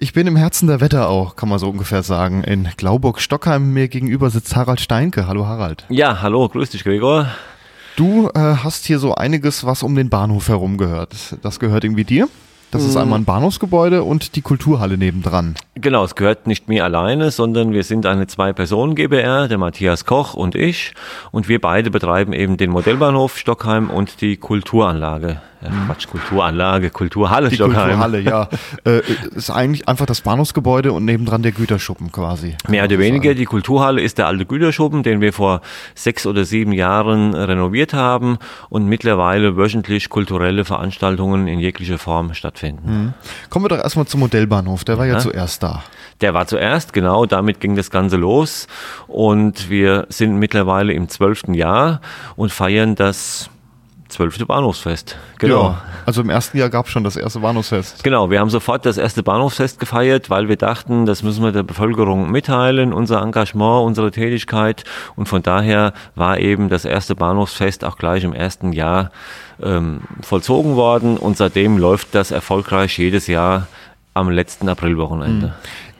Ich bin im Herzen der Wetterau, kann man so ungefähr sagen. In Glauburg-Stockheim mir gegenüber sitzt Harald Steinke. Hallo Harald. Ja, hallo, grüß dich Gregor. Du äh, hast hier so einiges, was um den Bahnhof herum gehört. Das gehört irgendwie dir? Das ist einmal ein Bahnhofsgebäude und die Kulturhalle nebendran. Genau, es gehört nicht mir alleine, sondern wir sind eine Zwei-Personen-GBR, der Matthias Koch und ich. Und wir beide betreiben eben den Modellbahnhof Stockheim und die Kulturanlage. Ja, Quatsch, Kulturanlage, Kulturhalle Die Stockheim. Kulturhalle, ja. äh, ist eigentlich einfach das Bahnhofsgebäude und nebendran der Güterschuppen quasi. Mehr oder weniger. Die Kulturhalle ist der alte Güterschuppen, den wir vor sechs oder sieben Jahren renoviert haben und mittlerweile wöchentlich kulturelle Veranstaltungen in jeglicher Form stattfinden. Kommen wir doch erstmal zum Modellbahnhof. Der war ja, Ja. zuerst da. Der war zuerst, genau, damit ging das Ganze los und wir sind mittlerweile im zwölften Jahr und feiern das zwölfte Bahnhofsfest. Genau. Ja, also im ersten Jahr gab es schon das erste Bahnhofsfest. Genau, wir haben sofort das erste Bahnhofsfest gefeiert, weil wir dachten, das müssen wir der Bevölkerung mitteilen, unser Engagement, unsere Tätigkeit. Und von daher war eben das erste Bahnhofsfest auch gleich im ersten Jahr ähm, vollzogen worden. Und seitdem läuft das erfolgreich jedes Jahr am letzten Aprilwochenende.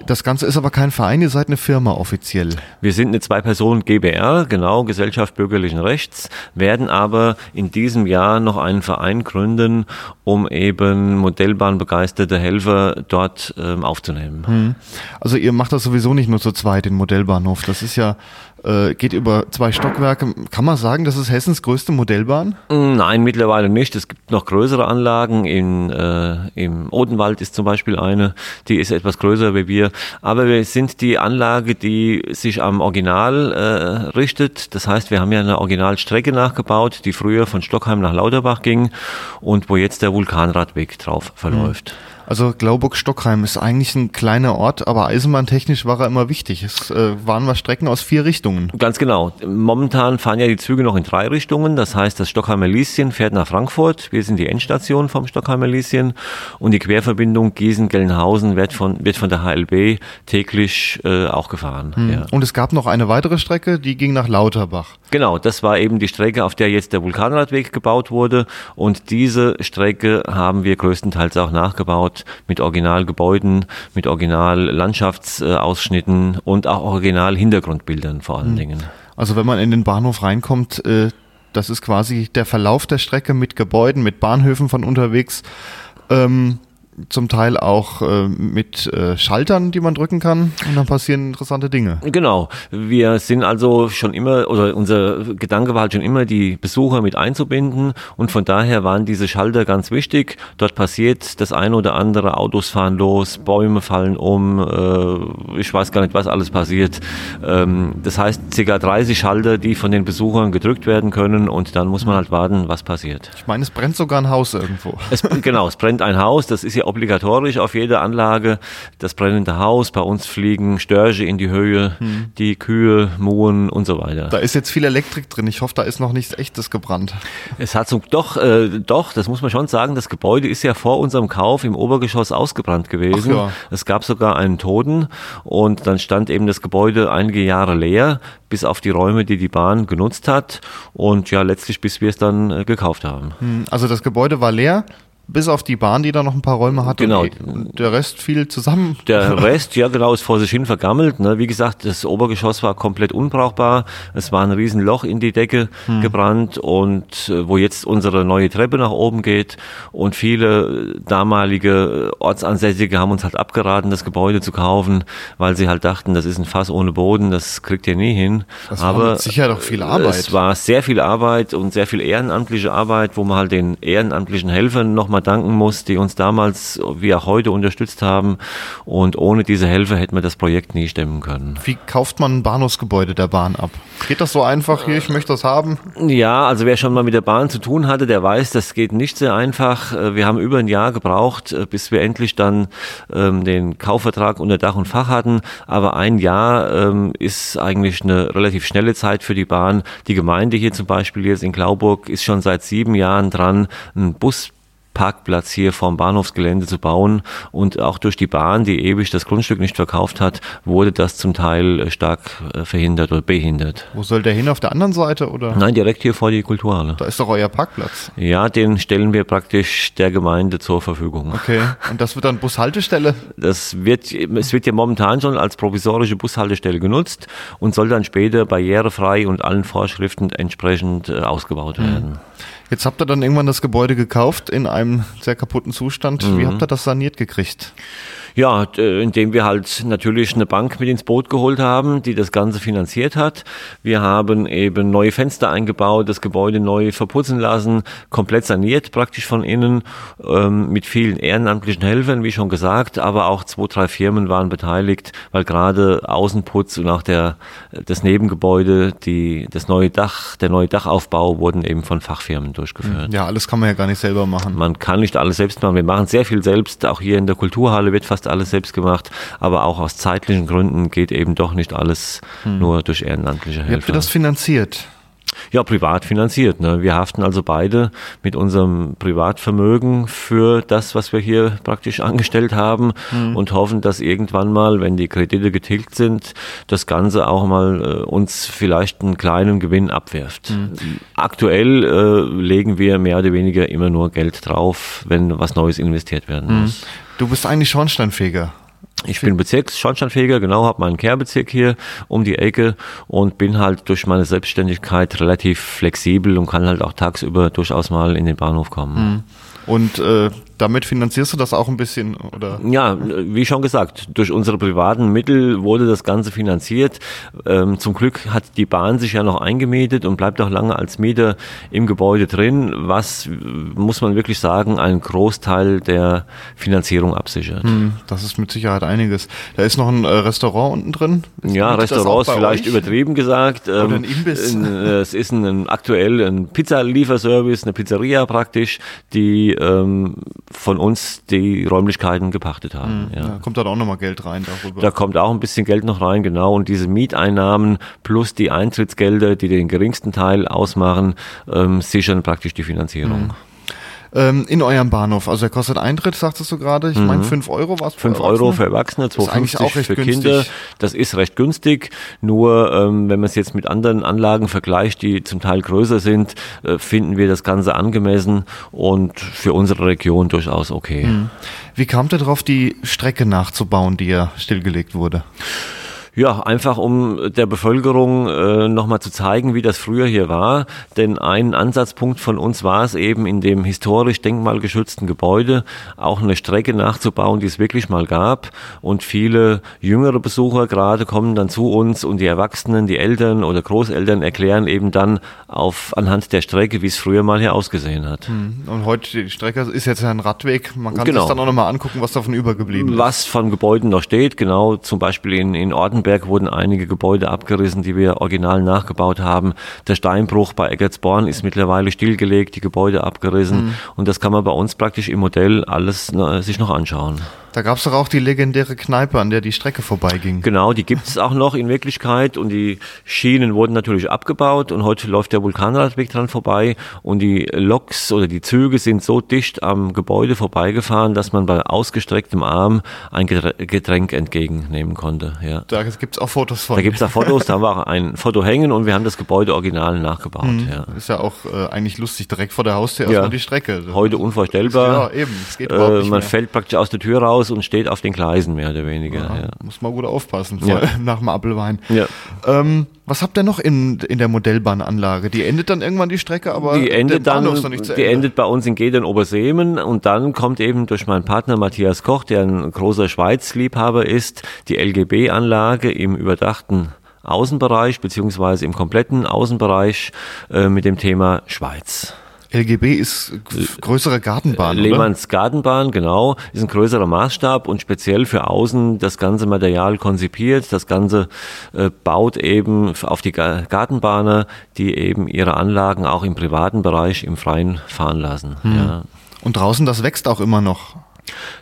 Das Ganze ist aber kein Verein, ihr seid eine Firma offiziell. Wir sind eine Zwei-Personen GBR, genau, Gesellschaft bürgerlichen Rechts, werden aber in diesem Jahr noch einen Verein gründen, um eben modellbahnbegeisterte Helfer dort ähm, aufzunehmen. Also ihr macht das sowieso nicht nur zu zweit, den Modellbahnhof. Das ist ja, äh, geht über zwei Stockwerke. Kann man sagen, das ist Hessens größte Modellbahn? Nein, mittlerweile nicht. Es gibt noch größere Anlagen. In, äh, Im Odenwald ist zum Beispiel eine, die ist etwas größer wie wir. Aber wir sind die Anlage, die sich am Original äh, richtet. Das heißt, wir haben ja eine Originalstrecke nachgebaut, die früher von Stockheim nach Lauterbach ging und wo jetzt der Vulkanradweg drauf verläuft. Also Glauburg-Stockheim ist eigentlich ein kleiner Ort, aber eisenbahntechnisch war er immer wichtig. Es äh, waren mal Strecken aus vier Richtungen. Ganz genau. Momentan fahren ja die Züge noch in drei Richtungen. Das heißt, das Stockheimer Lieschen fährt nach Frankfurt. Wir sind die Endstation vom Stockheimer Lieschen. Und die Querverbindung Gießen-Gelnhausen wird von, wird von der HLB täglich äh, auch gefahren. Ja. Und es gab noch eine weitere Strecke, die ging nach Lauterbach. Genau, das war eben die Strecke, auf der jetzt der Vulkanradweg gebaut wurde. Und diese Strecke haben wir größtenteils auch nachgebaut mit Originalgebäuden, mit Original-Landschaftsausschnitten und auch Original-Hintergrundbildern vor allen Dingen. Also wenn man in den Bahnhof reinkommt, äh, das ist quasi der Verlauf der Strecke mit Gebäuden, mit Bahnhöfen von unterwegs. Ähm, zum Teil auch äh, mit äh, Schaltern, die man drücken kann und dann passieren interessante Dinge. Genau. Wir sind also schon immer, oder unser Gedanke war halt schon immer, die Besucher mit einzubinden und von daher waren diese Schalter ganz wichtig. Dort passiert das eine oder andere, Autos fahren los, Bäume fallen um, äh, ich weiß gar nicht, was alles passiert. Ähm, das heißt, ca. 30 Schalter, die von den Besuchern gedrückt werden können und dann muss man halt warten, was passiert. Ich meine, es brennt sogar ein Haus irgendwo. Es, genau, es brennt ein Haus, das ist ja obligatorisch auf jeder Anlage. Das brennende Haus, bei uns fliegen Störche in die Höhe, die Kühe, Muhen und so weiter. Da ist jetzt viel Elektrik drin. Ich hoffe, da ist noch nichts Echtes gebrannt. Es hat so, doch, äh, doch, das muss man schon sagen, das Gebäude ist ja vor unserem Kauf im Obergeschoss ausgebrannt gewesen. Ja. Es gab sogar einen Toten und dann stand eben das Gebäude einige Jahre leer, bis auf die Räume, die die Bahn genutzt hat und ja, letztlich bis wir es dann äh, gekauft haben. Hm, Also das Gebäude war leer, bis auf die Bahn, die da noch ein paar Räume hatte. Genau. Und der Rest fiel zusammen. Der Rest, ja genau, ist vor sich hin vergammelt. Ne? Wie gesagt, das Obergeschoss war komplett unbrauchbar. Es war ein Riesenloch in die Decke gebrannt und äh, wo jetzt unsere neue Treppe nach oben geht. Und viele damalige Ortsansässige haben uns halt abgeraten, das Gebäude zu kaufen, weil sie halt dachten, das ist ein Fass ohne Boden, das kriegt ihr nie hin. Das war Sicherheit auch viel Arbeit. Es war sehr viel Arbeit und sehr viel ehrenamtliche Arbeit, wo man halt den ehrenamtlichen Helfern nochmal nochmal danken muss, die uns damals wie auch heute unterstützt haben. Und ohne diese Helfer hätten wir das Projekt nie stemmen können. Wie kauft man ein Bahnhofsgebäude der Bahn ab? Geht das so einfach hier, ich möchte das haben? Ja, also wer schon mal mit der Bahn zu tun hatte, der weiß, das geht nicht sehr einfach. Äh, wir haben über ein Jahr gebraucht, äh, bis wir endlich dann ähm, den Kaufvertrag unter Dach und Fach hatten. Aber ein Jahr ähm, ist eigentlich eine relativ schnelle Zeit für die Bahn. Die Gemeinde hier zum Beispiel jetzt in Glauburg ist schon seit sieben Jahren dran, einen Bus Parkplatz hier vom Bahnhofsgelände zu bauen. Und auch durch die Bahn, die ewig das Grundstück nicht verkauft hat, wurde das zum Teil äh, stark äh, verhindert oder behindert. Wo soll der hin? Auf der anderen Seite? oder? Nein, direkt hier vor die Kulturhalle. Da ist doch euer Parkplatz. Ja, den stellen wir praktisch der Gemeinde zur Verfügung. Okay. Und das wird dann Bushaltestelle? Das wird, es wird ja momentan schon als provisorische Bushaltestelle genutzt und soll dann später barrierefrei und allen Vorschriften entsprechend äh, ausgebaut werden. Mhm. Jetzt habt ihr dann irgendwann das Gebäude gekauft in einem sehr kaputten Zustand. Mhm. Wie habt ihr das saniert gekriegt? Ja, indem wir halt natürlich eine Bank mit ins Boot geholt haben, die das Ganze finanziert hat. Wir haben eben neue Fenster eingebaut, das Gebäude neu verputzen lassen, komplett saniert praktisch von innen, ähm, mit vielen ehrenamtlichen Helfern, wie schon gesagt, aber auch zwei, drei Firmen waren beteiligt, weil gerade Außenputz und auch der, das Nebengebäude, die, das neue Dach, der neue Dachaufbau wurden eben von Fachfirmen durchgeführt. Ja, alles kann man ja gar nicht selber machen. Man kann nicht alles selbst machen. Wir machen sehr viel selbst. Auch hier in der Kulturhalle wird fast alles selbst gemacht, aber auch aus zeitlichen Gründen geht eben doch nicht alles hm. nur durch ehrenamtliche Helfer. Wie habt ihr das finanziert? Ja, privat finanziert. Ne? Wir haften also beide mit unserem Privatvermögen für das, was wir hier praktisch angestellt haben mhm. und hoffen, dass irgendwann mal, wenn die Kredite getilgt sind, das Ganze auch mal äh, uns vielleicht einen kleinen Gewinn abwirft. Mhm. Aktuell äh, legen wir mehr oder weniger immer nur Geld drauf, wenn was Neues investiert werden mhm. Du bist eigentlich Schornsteinfeger. Ich bin Bezirksschornsteinfeger, genau, habe meinen Kehrbezirk hier um die Ecke und bin halt durch meine Selbstständigkeit relativ flexibel und kann halt auch tagsüber durchaus mal in den Bahnhof kommen. Mhm. Und äh, damit finanzierst du das auch ein bisschen, oder? Ja, wie schon gesagt, durch unsere privaten Mittel wurde das Ganze finanziert. Ähm, zum Glück hat die Bahn sich ja noch eingemietet und bleibt auch lange als Mieter im Gebäude drin, was, muss man wirklich sagen, einen Großteil der Finanzierung absichert. Hm, das ist mit Sicherheit einiges. Da ist noch ein äh, Restaurant unten drin. Ist ja, Restaurant ist vielleicht euch? übertrieben gesagt. Oder ein ähm, Imbiss. Äh, es ist ein, ein aktuell ein Pizzalieferservice, eine Pizzeria praktisch, die ähm, von uns die Räumlichkeiten gepachtet haben. Mhm. Ja. Da kommt dann auch nochmal Geld rein darüber. Da kommt auch ein bisschen Geld noch rein, genau. Und diese Mieteinnahmen plus die Eintrittsgelder, die den geringsten Teil ausmachen, ähm, sichern praktisch die Finanzierung. Mhm ähm, in eurem Bahnhof. Also der kostet Eintritt, sagtest du gerade. Ich mhm. meine, 5 Euro war es 5 Euro für Erwachsene, 2,50 für günstig. Kinder. Das ist recht günstig. Nur ähm, wenn man es jetzt mit anderen Anlagen vergleicht, die zum Teil größer sind, äh, finden wir das Ganze angemessen und für unsere Region durchaus okay. Mhm. Wie kam ihr darauf, die Strecke nachzubauen, die ja stillgelegt wurde? Ja, einfach um der Bevölkerung äh, nochmal zu zeigen, wie das früher hier war. Denn ein Ansatzpunkt von uns war es eben, in dem historisch denkmalgeschützten Gebäude auch eine Strecke nachzubauen, die es wirklich mal gab. Und viele jüngere Besucher gerade kommen dann zu uns und die Erwachsenen, die Eltern oder Großeltern erklären eben dann auf anhand der Strecke, wie es früher mal hier ausgesehen hat. Hm. Und heute die Strecke ist jetzt ein Radweg. Man kann genau. sich dann auch nochmal angucken, was davon übergeblieben ist. Was von Gebäuden noch steht, genau, zum Beispiel in, in Ortenberg Berg wurden einige Gebäude abgerissen, die wir original nachgebaut haben. Der Steinbruch bei Eggertsborn ist mittlerweile stillgelegt, die Gebäude abgerissen. Mhm. Und das kann man bei uns praktisch im Modell alles ne, sich noch anschauen. Da gab es doch auch die legendäre Kneipe, an der die Strecke vorbeiging. Genau, die gibt es auch noch in Wirklichkeit und die Schienen wurden natürlich abgebaut und heute läuft der Vulkanradweg dran vorbei und die Loks oder die Züge sind so dicht am Gebäude vorbeigefahren, dass man bei ausgestrecktem Arm ein Getränk entgegennehmen konnte. Ja. Da gibt es auch Fotos von. Da gibt es auch Fotos, da haben wir auch ein Foto hängen und wir haben das Gebäude original nachgebaut. Mhm. Ja. Ist ja auch äh, eigentlich lustig, direkt vor der Haustür ja. erstmal die Strecke. Heute unvorstellbar. Ja, eben, es geht überhaupt äh, nicht Man mehr. fällt praktisch aus der Tür raus raus und steht auf den Gleisen mehr oder weniger. Ja, ja. Muss man gut aufpassen vor, nach dem Appelwein. Ähm, was habt ihr noch in, in der Modellbahnanlage? Die endet dann irgendwann die Strecke, aber die endet dann, die endet bei uns in Gedern Oberseemen und dann kommt eben durch meinen Partner Matthias Koch, der ein großer Schweiz-Liebhaber ist, die LGB-Anlage im überdachten Außenbereich beziehungsweise im kompletten Außenbereich äh, mit dem Thema Schweiz. LGB ist größere Gartenbahn, Lehmanns oder? Gartenbahn, genau, ist ein größerer Maßstab und speziell für außen das ganze Material konzipiert. Das Ganze äh, baut eben auf die Gartenbahner, die eben ihre Anlagen auch im privaten Bereich im Freien fahren lassen. Hm. Ja. Und draußen, das wächst auch immer noch.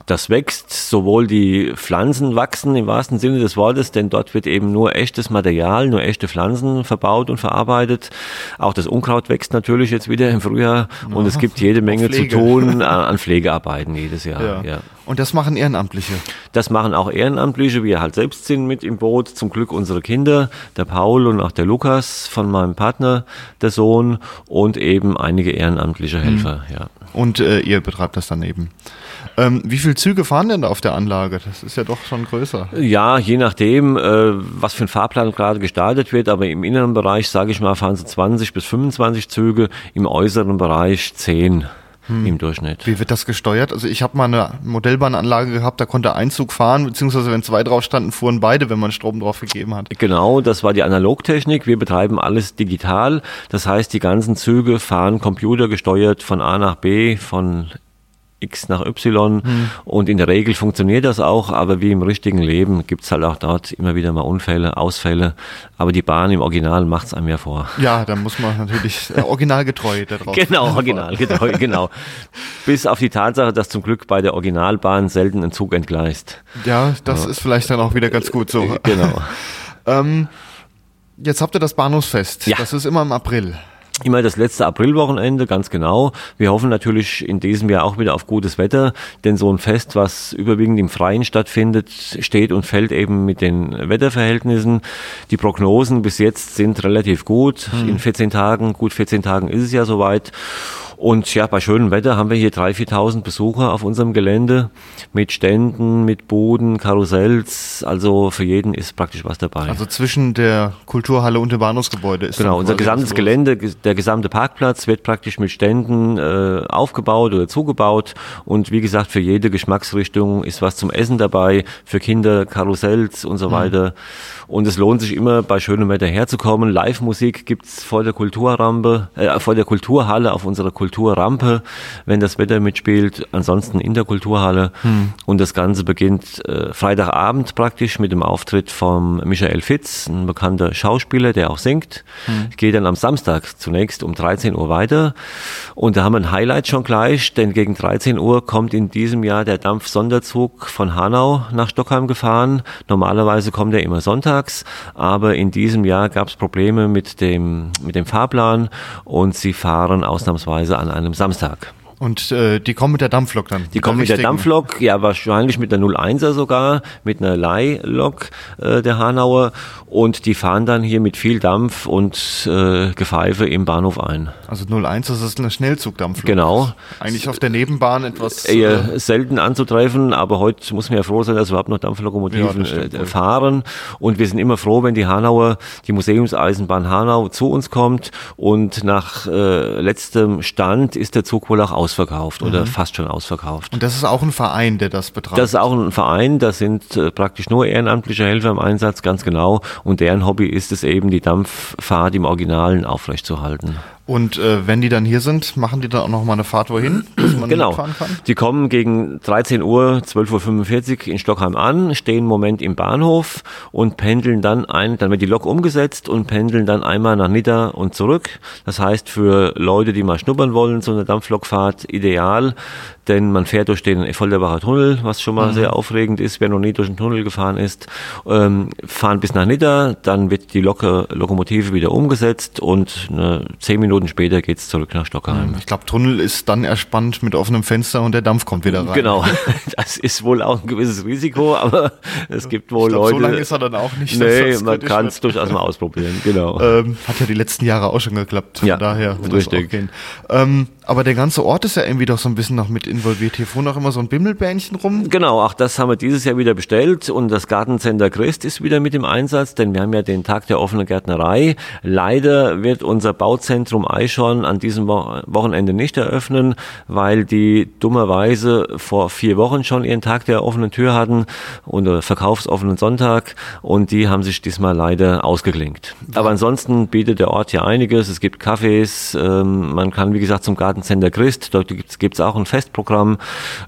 Das wächst, sowohl die Pflanzen wachsen im wahrsten Sinne des Wortes, denn dort wird eben nur echtes Material, nur echte Pflanzen verbaut und verarbeitet. Auch das Unkraut wächst natürlich jetzt wieder im Frühjahr ja, und es gibt jede Menge zu tun an Pflegearbeiten jedes Jahr. Ja. ja. Und das machen Ehrenamtliche? Das machen auch Ehrenamtliche, wir halt selbst sind mit im Boot. Zum Glück unsere Kinder, der Paul und auch der Lukas von meinem Partner, der Sohn und eben einige ehrenamtliche Helfer. Mhm. Ja. Und äh, ihr betreibt das daneben? Ähm, wie viele Züge fahren denn da auf der Anlage? Das ist ja doch schon größer. Ja, je nachdem, äh, was für ein Fahrplan gerade gestaltet wird, aber im inneren Bereich, sage ich mal, fahren sie 20 bis 25 Züge, im äußeren Bereich 10 hm. im Durchschnitt. Wie wird das gesteuert? Also ich habe mal eine Modellbahnanlage gehabt, da konnte ein Zug fahren, beziehungsweise wenn zwei drauf standen, fuhren beide, wenn man Strom drauf gegeben hat. Genau, das war die Analogtechnik. Wir betreiben alles digital. Das heißt, die ganzen Züge fahren computergesteuert von A nach B, von X nach Y hm. und in der Regel funktioniert das auch, aber wie im richtigen Leben gibt es halt auch dort immer wieder mal Unfälle, Ausfälle, aber die Bahn im Original macht es einem ja vor. Ja, da muss man natürlich äh, originalgetreu da drauf. genau, originalgetreu, genau. Bis auf die Tatsache, dass zum Glück bei der Originalbahn selten ein Zug entgleist. Ja, das ja. ist vielleicht dann auch wieder ganz gut so. Genau. ähm, jetzt habt ihr das Bahnhofsfest. Ja. Das ist immer im April. Immer das letzte Aprilwochenende, ganz genau. Wir hoffen natürlich in diesem Jahr auch wieder auf gutes Wetter, denn so ein Fest, was überwiegend im Freien stattfindet, steht und fällt eben mit den Wetterverhältnissen. Die Prognosen bis jetzt sind relativ gut. Hm. In 14 Tagen, gut 14 Tagen ist es ja soweit. Und ja, bei schönem Wetter haben wir hier 3.000, 4.000 Besucher auf unserem Gelände mit Ständen, mit Buden, Karussells. Also für jeden ist praktisch was dabei. Also zwischen der Kulturhalle und dem Bahnhofsgebäude ist Genau, unser gesamtes Gelände, der gesamte Parkplatz wird praktisch mit Ständen äh, aufgebaut oder zugebaut. Und wie gesagt, für jede Geschmacksrichtung ist was zum Essen dabei, für Kinder Karussells und so mhm. weiter. Und es lohnt sich immer, bei schönem Wetter herzukommen. Live-Musik gibt's vor der Kulturrampe, äh, vor der Kulturhalle auf unserer Kulturhalle Kulturrampe, wenn das Wetter mitspielt, ansonsten in der Kulturhalle. Hm. Und das Ganze beginnt äh, Freitagabend praktisch mit dem Auftritt von Michael Fitz, ein bekannter Schauspieler, der auch singt. Hm. Geht dann am Samstag zunächst um 13 Uhr weiter. Und da haben wir ein Highlight schon gleich, denn gegen 13 Uhr kommt in diesem Jahr der Dampf-Sonderzug von Hanau nach Stockheim gefahren. Normalerweise kommt er immer sonntags, aber in diesem Jahr gab es Probleme mit dem, mit dem Fahrplan und sie fahren ausnahmsweise an einem Samstag. Und äh, die kommen mit der Dampflok dann? Die kommen mit der Dampflok, ja wahrscheinlich mit der 01er sogar, mit einer Leihlok äh, der Hanauer und die fahren dann hier mit viel Dampf und äh, Gepfeife im Bahnhof ein. Also 01 das ist eine Schnellzugdampflok. Genau. Eigentlich auf der Nebenbahn etwas... Eher äh, selten anzutreffen, aber heute muss man ja froh sein, dass überhaupt noch Dampflokomotiven ja, äh, fahren und wir sind immer froh, wenn die Hanauer, die Museumseisenbahn Hanau zu uns kommt und nach äh, letztem Stand ist der Zug wohl auch aus ausverkauft oder mhm. fast schon ausverkauft. Und das ist auch ein Verein, der das betreibt? Das ist auch ein Verein, da sind äh, praktisch nur ehrenamtliche Helfer im Einsatz, ganz genau. Und deren Hobby ist es eben, die Dampffahrt im Originalen aufrechtzuerhalten. Und äh, wenn die dann hier sind, machen die dann auch noch mal eine Fahrt wohin, dass man genau. mitfahren kann? Die kommen gegen 13 Uhr, 12.45 Uhr in Stockheim an, stehen einen Moment im Bahnhof und pendeln dann ein, dann wird die Lok umgesetzt und pendeln dann einmal nach Nidda und zurück. Das heißt, für Leute, die mal schnuppern wollen, so eine Dampflokfahrt ideal denn man fährt durch den Effolderbacher Tunnel, was schon mal mhm. sehr aufregend ist, wer noch nie durch den Tunnel gefahren ist, ähm, fahren bis nach Nidda, dann wird die Lok Lokomotive wieder umgesetzt und ne, zehn Minuten später geht's zurück nach Stockheim. Ich glaube, Tunnel ist dann erspannt mit offenem Fenster und der Dampf kommt wieder rein. Genau, das ist wohl auch ein gewisses Risiko, aber es gibt wohl glaub, Leute. So lange ist er dann auch nicht. Nee, man kann es durchaus mal ausprobieren, genau. Ähm, hat ja die letzten Jahre auch schon geklappt, von ja, daher richtig. Ähm, aber der ganze Ort ist ja irgendwie doch so ein bisschen noch mit involviert. Hier fuhren auch immer so ein Bimmelbähnchen rum. Genau, auch das haben wir dieses Jahr wieder bestellt und das Gartencenter Christ ist wieder mit im Einsatz, denn wir haben ja den Tag der offenen Gärtnerei. Leider wird unser Bauzentrum Eichhorn an diesem Wochenende nicht eröffnen, weil die dummerweise vor vier Wochen schon ihren Tag der offenen Tür hatten und verkaufsoffenen Sonntag und die haben sich diesmal leider ausgeklinkt. Aber ansonsten bietet der Ort ja einiges. Es gibt Cafés, ähm, man kann wie gesagt zum Garten Wintergartencenter Christ, dort gibt es auch ein Festprogramm.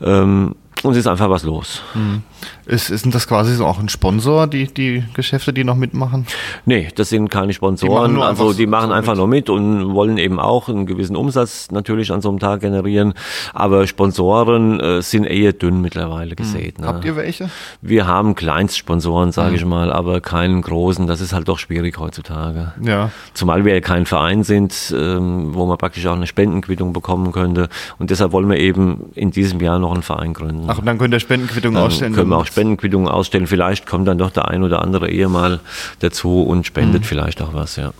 Ähm, und es ist einfach was los. Mhm. Ist, ist das quasi so auch ein Sponsor, die, die Geschäfte, die noch mitmachen? Nee, das sind keine Sponsoren. Die also die machen so einfach mit. nur mit und wollen eben auch einen gewissen Umsatz natürlich an so einem Tag generieren. Aber Sponsoren äh, sind eher dünn mittlerweile hm. gesehen. Mhm. Ne? Habt ihr welche? Wir haben Kleinstsponsoren, sage mhm. ich mal, aber keinen großen. Das ist halt doch schwierig heutzutage. Ja. Zumal wir ja kein Verein sind, ähm, wo man praktisch auch eine Spendenquittung bekommen könnte. Und deshalb wollen wir eben in diesem Jahr noch einen Verein gründen. Ach, und dann könnt ihr Spendenquittung dann ausstellen? Können wir auch Spendenquittungen ausstellen. Vielleicht kommt dann doch der ein oder andere Ehe mal dazu und spendet mhm. vielleicht auch was, ja.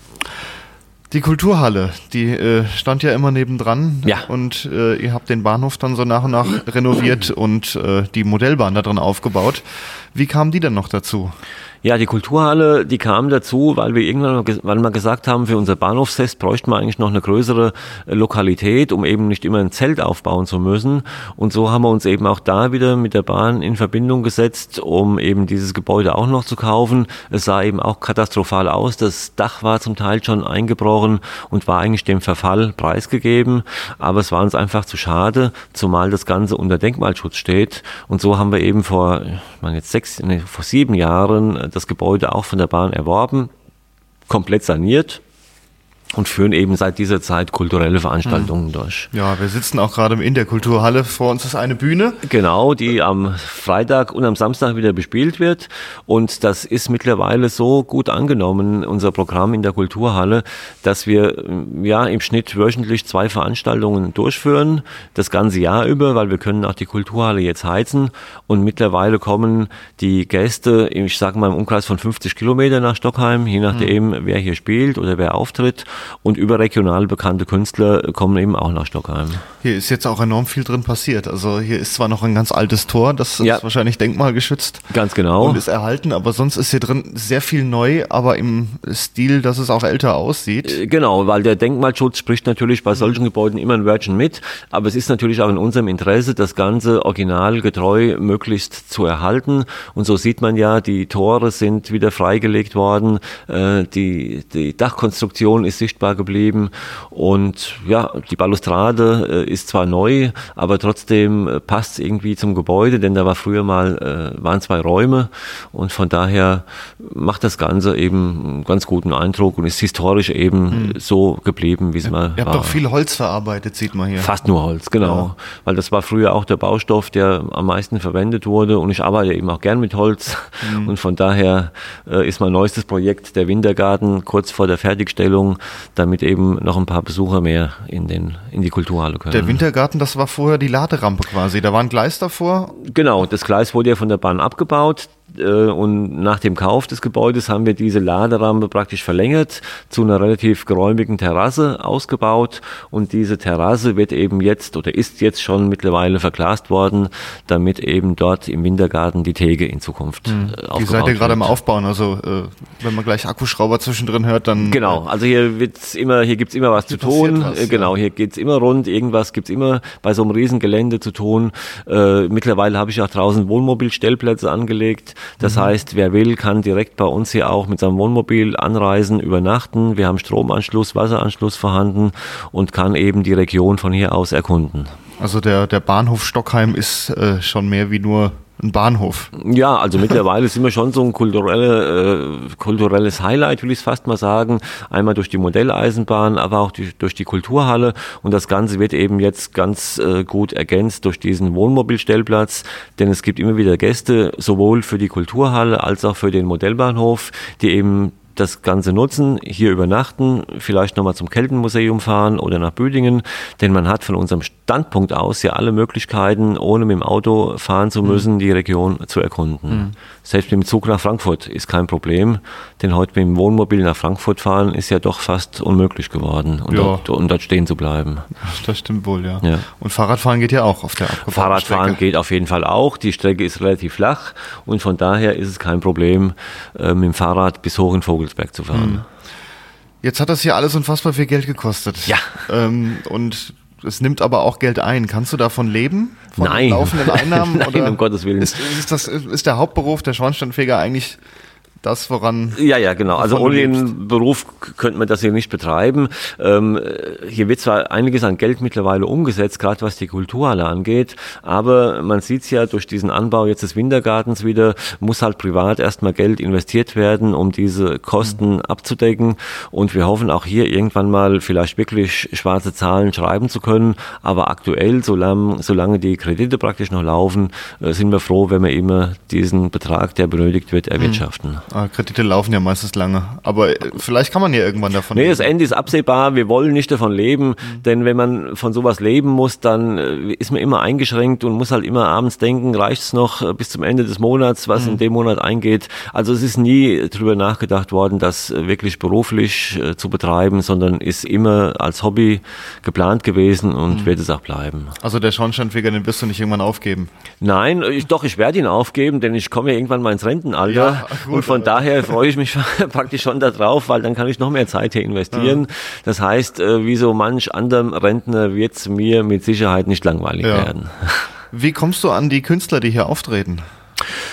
Die Kulturhalle, die äh, stand ja immer nebendran. Ja. Und äh, ihr habt den Bahnhof dann so nach und nach renoviert und äh, die Modellbahn da drin aufgebaut. Wie kam die denn noch dazu? Ja, die Kulturhalle, die kam dazu, weil wir irgendwann weil wir gesagt haben, für unser Bahnhofsfest bräuchten wir eigentlich noch eine größere äh, Lokalität, um eben nicht immer ein Zelt aufbauen zu müssen. Und so haben wir uns eben auch da wieder mit der Bahn in Verbindung gesetzt, um eben dieses Gebäude auch noch zu kaufen. Es sah eben auch katastrophal aus. Das Dach war zum Teil schon eingebrochen und war eigentlich dem Verfall preisgegeben. Aber es war uns einfach zu schade, zumal das Ganze unter Denkmalschutz steht. Und so haben wir eben vor, ich meine jetzt sechs, nee, vor sieben Jahren das Gebäude auch von der Bahn erworben, komplett saniert und führen eben seit dieser Zeit kulturelle Veranstaltungen mhm. durch. Ja, wir sitzen auch gerade in der Kulturhalle. Vor uns ist eine Bühne. Genau, die am Freitag und am Samstag wieder bespielt wird. Und das ist mittlerweile so gut angenommen, unser Programm in der Kulturhalle, dass wir ja im Schnitt wöchentlich zwei Veranstaltungen durchführen, das ganze Jahr über, weil wir können auch die Kulturhalle jetzt heizen. Und mittlerweile kommen die Gäste, ich sage mal im Umkreis von 50 Kilometer nach Stockheim, je nachdem, mhm. wer hier spielt oder wer auftritt und überregional bekannte Künstler kommen eben auch nach Stockheim. Hier ist jetzt auch enorm viel drin passiert. Also hier ist zwar noch ein ganz altes Tor, das ja. ist wahrscheinlich denkmalgeschützt. Ganz genau. Und ist erhalten, aber sonst ist hier drin sehr viel neu, aber im Stil, dass es auch älter aussieht. Äh, genau, weil der Denkmalschutz spricht natürlich bei solchen Gebäuden immer ein Wörtchen mit, aber es ist natürlich auch in unserem Interesse, das Ganze originalgetreu möglichst zu erhalten. Und so sieht man ja, die Tore sind wieder freigelegt worden, äh, die, die Dachkonstruktion ist sichtbar geblieben. Und ja, die Balustrade äh, ist zwar neu, aber trotzdem äh, passt irgendwie zum Gebäude, denn da war früher mal, äh, waren zwei Räume und von daher macht das Ganze eben einen ganz guten Eindruck und ist historisch eben mhm. so geblieben, wie es mal war. Ihr habt doch viel Holz verarbeitet, sieht man hier. Fast nur Holz, genau. Ja. Weil das war früher auch der Baustoff, der am meisten verwendet wurde und ich arbeite eben auch gern mit Holz mhm. und von daher äh, ist mein neuestes Projekt der Wintergarten kurz vor der Fertigstellung damit eben noch ein paar Besucher mehr in, den, in die Kulturhalle können. Der Wintergarten, das war vorher die Laderampe quasi. Da war ein Gleis davor. Genau, das Gleis wurde ja von der Bahn abgebaut. Äh, und nach dem Kauf des Gebäudes haben wir diese Laderampe praktisch verlängert, zu einer relativ geräumigen Terrasse ausgebaut. Und diese Terrasse wird eben jetzt oder ist jetzt schon mittlerweile verglast worden, damit eben dort im Wintergarten die Theke in Zukunft hm. Die seid ihr gerade im Aufbauen, also äh, wenn man gleich Akkuschrauber zwischendrin hört, dann... Genau, also hier wird's immer, hier gibt's immer was zu tun, was, äh, genau, hier geht's immer rund, irgendwas gibt's immer bei so einem Riesengelände zu tun. Äh, mittlerweile habe ich auch draußen Wohnmobilstellplätze angelegt, das mhm. heißt, wer will, kann direkt bei uns hier auch mit seinem Wohnmobil anreisen, übernachten. Wir haben Stromanschluss, Wasseranschluss vorhanden und kann eben die Region von hier aus erkunden. Also der, der Bahnhof Stockheim ist äh, schon mehr wie nur ein Bahnhof. Ja, also mittlerweile sind wir schon so ein kulturelle, äh, kulturelles Highlight, will ich es fast mal sagen. Einmal durch die Modelleisenbahn, aber auch die, durch die Kulturhalle. Und das Ganze wird eben jetzt ganz äh, gut ergänzt durch diesen Wohnmobilstellplatz, denn es gibt immer wieder Gäste, sowohl für die Kulturhalle als auch für den Modellbahnhof, die eben das Ganze nutzen, hier übernachten, vielleicht nochmal zum Keltenmuseum fahren oder nach Büdingen, denn man hat von unserem Standpunkt aus ja alle Möglichkeiten, ohne mit dem Auto fahren zu müssen, mhm. die Region zu erkunden. Mhm. Selbst mit dem Zug nach Frankfurt ist kein Problem, denn heute mit dem Wohnmobil nach Frankfurt fahren ist ja doch fast unmöglich geworden, um, ja. dort, um dort, stehen zu bleiben. Das stimmt wohl, ja. ja. Und Fahrradfahren geht ja auch auf der abgebauten Fahrradfahren Strecke. geht auf jeden Fall auch. Die Strecke ist relativ flach und von daher ist es kein Problem, äh, mit dem Fahrrad bis hoch in Vogelsberg zu fahren. Mhm. Jetzt hat das hier alles unfassbar viel Geld gekostet. Ja. Ähm, und es nimmt aber auch Geld ein. Kannst du davon leben? Von Nein. laufenden Einnahmen? Nein, oder um Gottes Willen. Ist, ist, das, ist der Hauptberuf der Schornsteinfeger eigentlich das, woran. Ja, ja, genau. Also ohne den Beruf könnte man das hier nicht betreiben. Ähm, hier wird zwar einiges an Geld mittlerweile umgesetzt, gerade was die Kulturhalle angeht, aber man sieht es ja durch diesen Anbau jetzt des Wintergartens wieder, muss halt privat erstmal Geld investiert werden, um diese Kosten mhm. abzudecken. Und wir hoffen auch hier irgendwann mal vielleicht wirklich schwarze Zahlen schreiben zu können. Aber aktuell, solange, solange die Kredite praktisch noch laufen, äh, sind wir froh, wenn wir immer diesen Betrag, der benötigt wird, erwirtschaften. Mhm. Ah, Kredite laufen ja meistens lange. Aber äh, vielleicht kann man ja irgendwann davon Nee, leben. das Ende ist absehbar. Wir wollen nicht davon leben. Mhm. Denn wenn man von sowas leben muss, dann äh, ist man immer eingeschränkt und muss halt immer abends denken, reicht es noch äh, bis zum Ende des Monats, was mhm. in dem Monat eingeht. Also es ist nie darüber nachgedacht worden, das wirklich beruflich zu betreiben, sondern ist immer als Hobby geplant gewesen und mhm. wird es auch bleiben. Also der Schornsteinfeger, den wirst du nicht irgendwann aufgeben? Nein, ich, doch, ich werde ihn aufgeben, denn ich komme ja irgendwann mal ins Rentenalter. Ja, gut, und von daher freue ich mich praktisch schon darauf, weil dann kann ich noch mehr Zeit hier investieren. Ja. Das heißt, äh, wie so manch anderem Rentner wird es mir mit Sicherheit nicht langweilig ja. werden. Wie kommst du an die Künstler, die hier auftreten?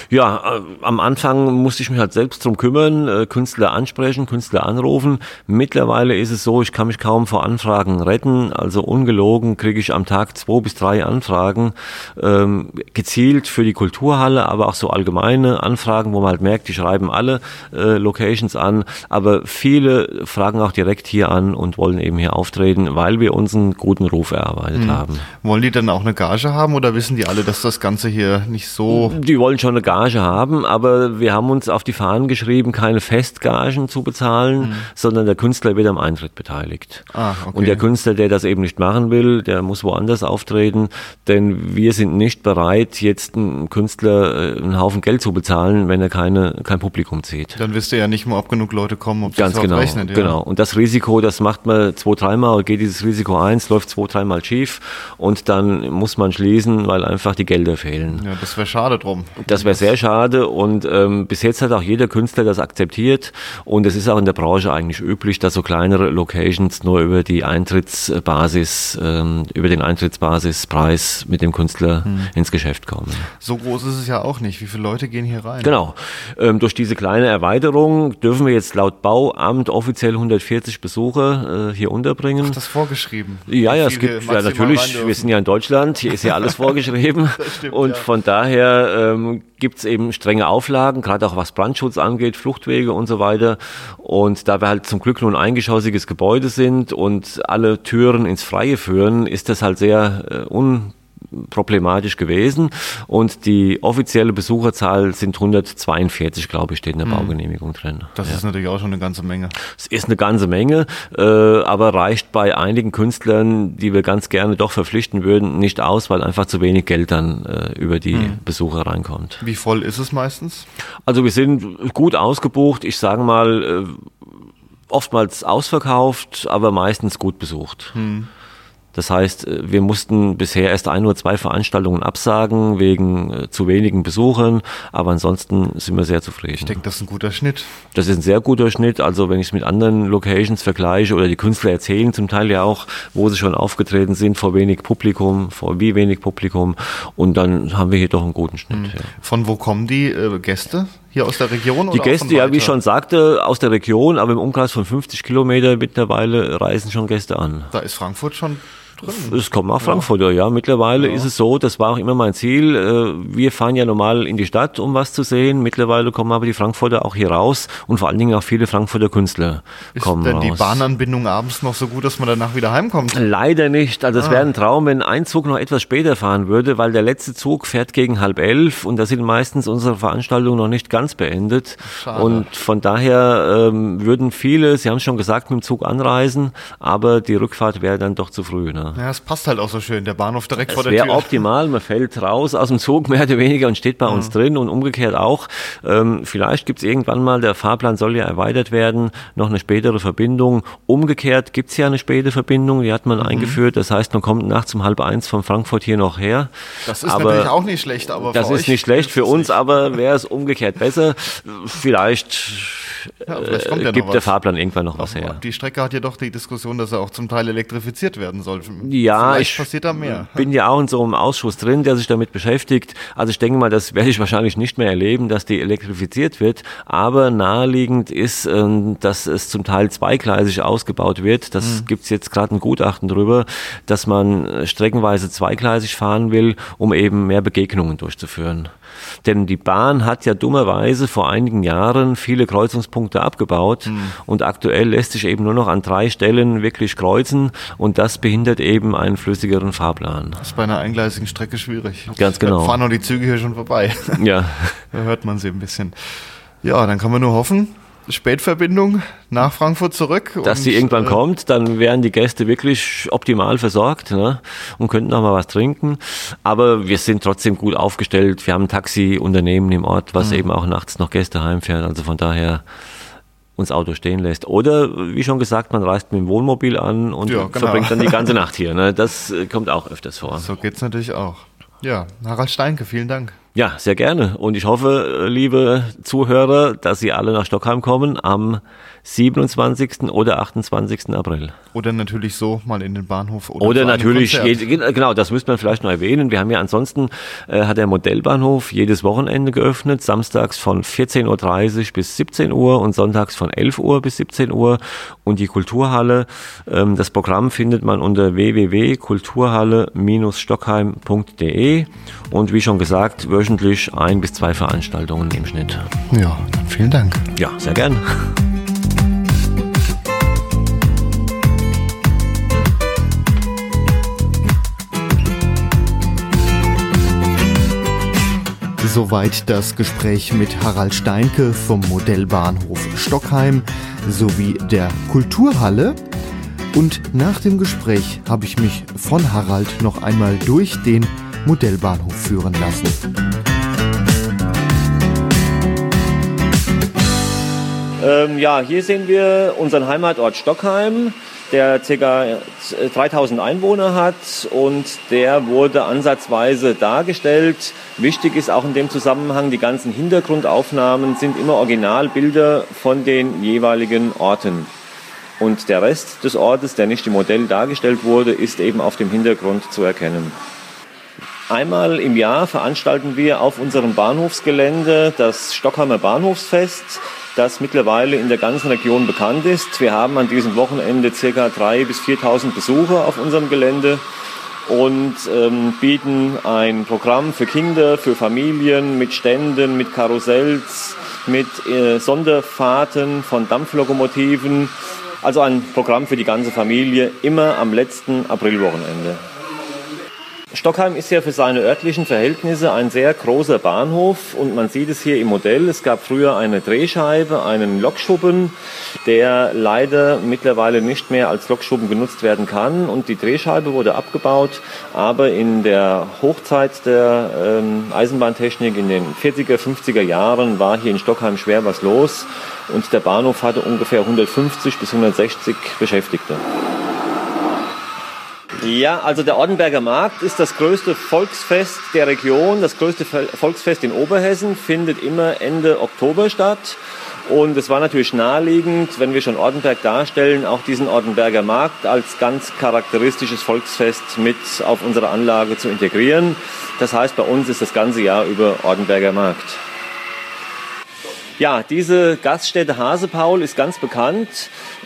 Ja, äh, am Anfang musste ich mich halt selbst drum kümmern, äh, Künstler ansprechen, Künstler anrufen. Mittlerweile ist es so, ich kann mich kaum vor Anfragen retten. Also ungelogen kriege ich am Tag zwei bis drei Anfragen, ähm, gezielt für die Kulturhalle, aber auch so allgemeine Anfragen, wo man halt merkt, die schreiben alle äh, Locations an. Aber viele fragen auch direkt hier an und wollen eben hier auftreten, weil wir uns einen guten Ruf erarbeitet hm. haben. Wollen die dann auch eine Gage haben oder wissen die alle, dass das Ganze hier nicht so... Die wollen schon eine Gage haben, aber wir haben uns auf die Fahnen geschrieben, keine Festgagen zu bezahlen, mhm. sondern der Künstler wird am Eintritt beteiligt. Ah, okay. Und der Künstler, der das eben nicht machen will, der muss woanders auftreten, denn wir sind nicht bereit, jetzt einem Künstler äh, einen Haufen Geld zu bezahlen, wenn er keine, kein Publikum zieht. Dann wisst ihr ja nicht mal, ob genug Leute kommen, ob Ganz das genau, rechnet. Ja. Genau. Und das Risiko, das macht man zwei, dreimal, geht dieses Risiko eins, läuft zwei, dreimal schief und dann muss man schließen, weil einfach die Gelder fehlen. Ja, das wäre schade drum. Das wäre sehr schade und ähm, bis jetzt hat auch jeder Künstler das akzeptiert und es ist auch in der Branche eigentlich üblich, dass so kleinere Locations nur über die Eintrittsbasis, ähm, über den Eintrittsbasispreis mit dem Künstler hm. ins Geschäft kommen. So groß ist es ja auch nicht. Wie viele Leute gehen hier rein? Genau. Ähm, durch diese kleine Erweiterung dürfen wir jetzt laut Bauamt offiziell 140 Besucher äh, hier unterbringen. Ach, das vorgeschrieben? Ja, ja, es gibt ja natürlich, wir sind ja in Deutschland, hier ist ja alles vorgeschrieben stimmt, und ja. von daher ähm, gibt es eben strenge Auflagen, gerade auch was Brandschutz angeht, Fluchtwege und so weiter. Und da wir halt zum Glück nur ein eingeschossiges Gebäude sind und alle Türen ins Freie führen, ist das halt sehr äh, un problematisch gewesen. Und die offizielle Besucherzahl sind 142, glaube ich, steht in der hm. Baugenehmigung drin. Das ja. ist natürlich auch schon eine ganze Menge. Es ist eine ganze Menge, äh, aber reicht bei einigen Künstlern, die wir ganz gerne doch verpflichten würden, nicht aus, weil einfach zu wenig Geld dann äh, über die hm. Besucher reinkommt. Wie voll ist es meistens? Also wir sind gut ausgebucht. Ich sage mal, äh, oftmals ausverkauft, aber meistens gut besucht. Hm. Das heißt, äh, wir mussten bisher erst ein oder zwei Veranstaltungen absagen wegen äh, zu wenigen Besuchern, aber ansonsten sind wir sehr zufrieden. Ich denke, das ist ein guter Schnitt. Das ist ein sehr guter Schnitt. Also wenn ich es mit anderen Locations vergleiche oder die Künstler erzählen zum Teil ja auch, wo sie schon aufgetreten sind, vor wenig Publikum, vor wie wenig Publikum und dann haben wir hier doch einen guten Schnitt. Mhm. Ja. Von wo kommen die äh, Gäste? Hier aus der Region? Die Gäste, ja, wie ich schon sagte, aus der Region, aber im Umkreis von 50 Kilometer mittlerweile reisen schon Gäste an. Da ist Frankfurt schon drin. Es kommen auch Frankfurter, ja. Mittlerweile ja. ist es so, das war auch immer mein Ziel. Äh, wir fahren ja normal in die Stadt, um was zu sehen. Mittlerweile kommen aber die Frankfurter auch hier raus und vor allen Dingen auch viele Frankfurter Künstler ist kommen denn die Bahnanbindung abends noch so gut, dass man danach wieder heimkommt? Leider nicht. Also es ah. wäre ein Traum, wenn ein Zug noch etwas später fahren würde, weil der letzte Zug fährt gegen halb elf und da sind meistens unsere Veranstaltungen noch nicht ganz beendet. Schade. Und von daher ähm, würden viele, Sie haben es schon gesagt, mit dem Zug anreisen, aber die Rückfahrt wäre dann doch zu früh. Ne? Ja, es passt halt auch so schön, der Bahnhof direkt es vor der Tür. wäre optimal, man fällt raus aus dem Zug mehr oder weniger und steht bei uns drin und umgekehrt auch. Ähm, vielleicht gibt es irgendwann mal, der Fahrplan soll ja erweitert werden, noch eine spätere Verbindung. Umgekehrt gibt es ja eine späte Verbindung, die hat man mhm. eingeführt. Das heißt, man kommt nachts um halb eins von Frankfurt hier noch her. Das ist aber natürlich auch nicht schlecht, aber Das ist nicht schlecht, für uns aber wäre es umgekehrt besser. Vielleicht ja, vielleicht kommt äh, gibt der Fahrplan irgendwann noch was her. Die Strecke hat ja doch die Diskussion, dass er auch zum Teil elektrifiziert werden soll Ja, Vielleicht ich passiert da mehr. bin ja auch in so einem Ausschuss drin, der sich damit beschäftigt. Also ich denke mal, das werde ich wahrscheinlich nicht mehr erleben, dass die elektrifiziert wird. Aber naheliegend ist, ähm, dass es zum Teil zweigleisig ausgebaut wird. Das Mhm. gibt's jetzt gerade ein Gutachten drüber, dass man äh, streckenweise zweigleisig fahren will, um eben mehr Begegnungen durchzuführen. Denn die Bahn hat ja dummerweise vor einigen Jahren viele Kreuzungspunkte abgebaut Mhm. und aktuell lässt sich eben nur noch an drei Stellen wirklich kreuzen und das behindert eben einen flüssigeren Fahrplan. Das ist bei einer eingleisigen Strecke schwierig. Ganz genau. Da fahren noch die Züge hier schon vorbei. Ja, Da hört man sie ein bisschen. Ja, dann kann man nur hoffen, Spätverbindung nach Frankfurt zurück. dass sie irgendwann äh, kommt, dann wären die Gäste wirklich optimal versorgt ne? und könnten auch mal was trinken. Aber wir sind trotzdem gut aufgestellt. Wir haben ein Taxiunternehmen im Ort, was Mhm. eben auch nachts noch Gäste heimfährt. Also von daher uns Auto stehen lässt. Oder wie schon gesagt, man reist mit dem Wohnmobil an und Ja, genau. verbringt dann die ganze Nacht hier. Ne? Das äh, kommt auch öfters vor. So geht's natürlich auch. Ja, Harald Steinke, vielen Dank. Ja, sehr gerne. Und ich hoffe, äh, liebe Zuhörer, dass Sie alle nach Stockholm kommen am 27. oder 28. April. Oder natürlich so mal in den Bahnhof. Oder, Oder natürlich, jede, genau, das müsste man vielleicht noch erwähnen. Wir haben ja ansonsten, äh, hat der Modellbahnhof jedes Wochenende geöffnet, samstags von 14.30 Uhr bis 17 Uhr und sonntags von 11 Uhr bis 17 Uhr. Und die Kulturhalle, ähm, das Programm findet man unter www.kulturhalle-stockheim.de und wie schon gesagt, wöchentlich ein bis zwei Veranstaltungen im Schnitt. Ja, vielen Dank. Ja, sehr gern. Soweit das Gespräch mit Harald Steinke vom Modellbahnhof Stockheim sowie der Kulturhalle. Und nach dem Gespräch habe ich mich von Harald noch einmal durch den Modellbahnhof führen lassen. Ähm, ja, hier sehen wir unseren Heimatort Stockheim, der ca. 3000 Einwohner hat und der wurde ansatzweise dargestellt. Wichtig ist auch in dem Zusammenhang, die ganzen Hintergrundaufnahmen sind immer Originalbilder von den jeweiligen Orten. Und der Rest des Ortes, der nicht im Modell dargestellt wurde, ist eben auf dem Hintergrund zu erkennen. Einmal im Jahr veranstalten wir auf unserem Bahnhofsgelände das Stockheimer Bahnhofsfest, das mittlerweile in der ganzen Region bekannt ist. Wir haben an diesem Wochenende ca. 3.000 bis 4.000 Besucher auf unserem Gelände und ähm, bieten ein Programm für Kinder, für Familien mit Ständen, mit Karussells, mit äh, Sonderfahrten von Dampflokomotiven. Also ein Programm für die ganze Familie, immer am letzten Aprilwochenende. Stockheim ist ja für seine örtlichen Verhältnisse ein sehr großer Bahnhof und man sieht es hier im Modell. Es gab früher eine Drehscheibe, einen Lokschuppen, der leider mittlerweile nicht mehr als Lokschuppen genutzt werden kann und die Drehscheibe wurde abgebaut, aber in der Hochzeit der ähm, Eisenbahntechnik in den 40er, 50er Jahren war hier in Stockheim schwer was los und der Bahnhof hatte ungefähr 150 bis 160 Beschäftigte. Ja, also der Ortenberger Markt ist das größte Volksfest der Region. Das größte Volksfest in Oberhessen findet immer Ende Oktober statt. Und es war natürlich naheliegend, wenn wir schon Ortenberg darstellen, auch diesen Ortenberger Markt als ganz charakteristisches Volksfest mit auf unsere Anlage zu integrieren. Das heißt, bei uns ist das ganze Jahr über Ortenberger Markt. Ja, diese Gaststätte Hasepaul ist ganz bekannt.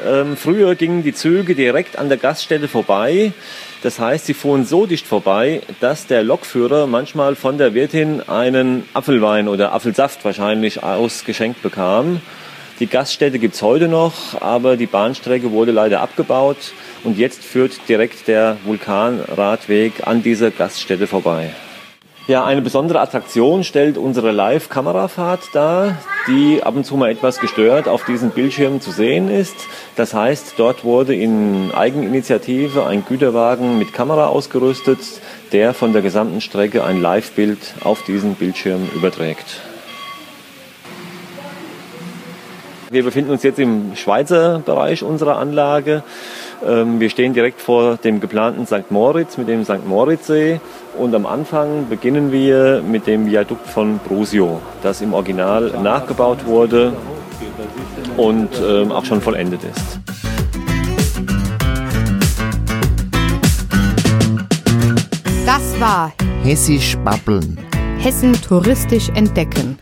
Ähm, früher gingen die Züge direkt an der Gaststätte vorbei. Das heißt, sie fuhren so dicht vorbei, dass der Lokführer manchmal von der Wirtin einen Apfelwein oder Apfelsaft wahrscheinlich ausgeschenkt bekam. Die Gaststätte gibt's heute noch, aber die Bahnstrecke wurde leider abgebaut und jetzt führt direkt der Vulkanradweg an dieser Gaststätte vorbei. Ja, eine besondere Attraktion stellt unsere Live-Kamerafahrt dar, die ab und zu mal etwas gestört auf diesen Bildschirmen zu sehen ist. Das heißt, dort wurde in Eigeninitiative ein Güterwagen mit Kamera ausgerüstet, der von der gesamten Strecke ein Live-Bild auf diesen Bildschirm überträgt. Wir befinden uns jetzt im Schweizer Bereich unserer Anlage. Wir stehen direkt vor dem geplanten St. Moritz mit dem St. Moritzsee und am Anfang beginnen wir mit dem Viadukt von Brusio, das im Original nachgebaut wurde und auch schon vollendet ist. Das war Hessisch Babbeln. Hessen touristisch entdecken.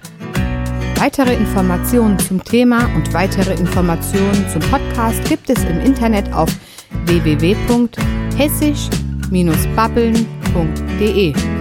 Weitere Informationen zum Thema und weitere Informationen zum Podcast gibt es im Internet auf www.hessisch-babbeln.de.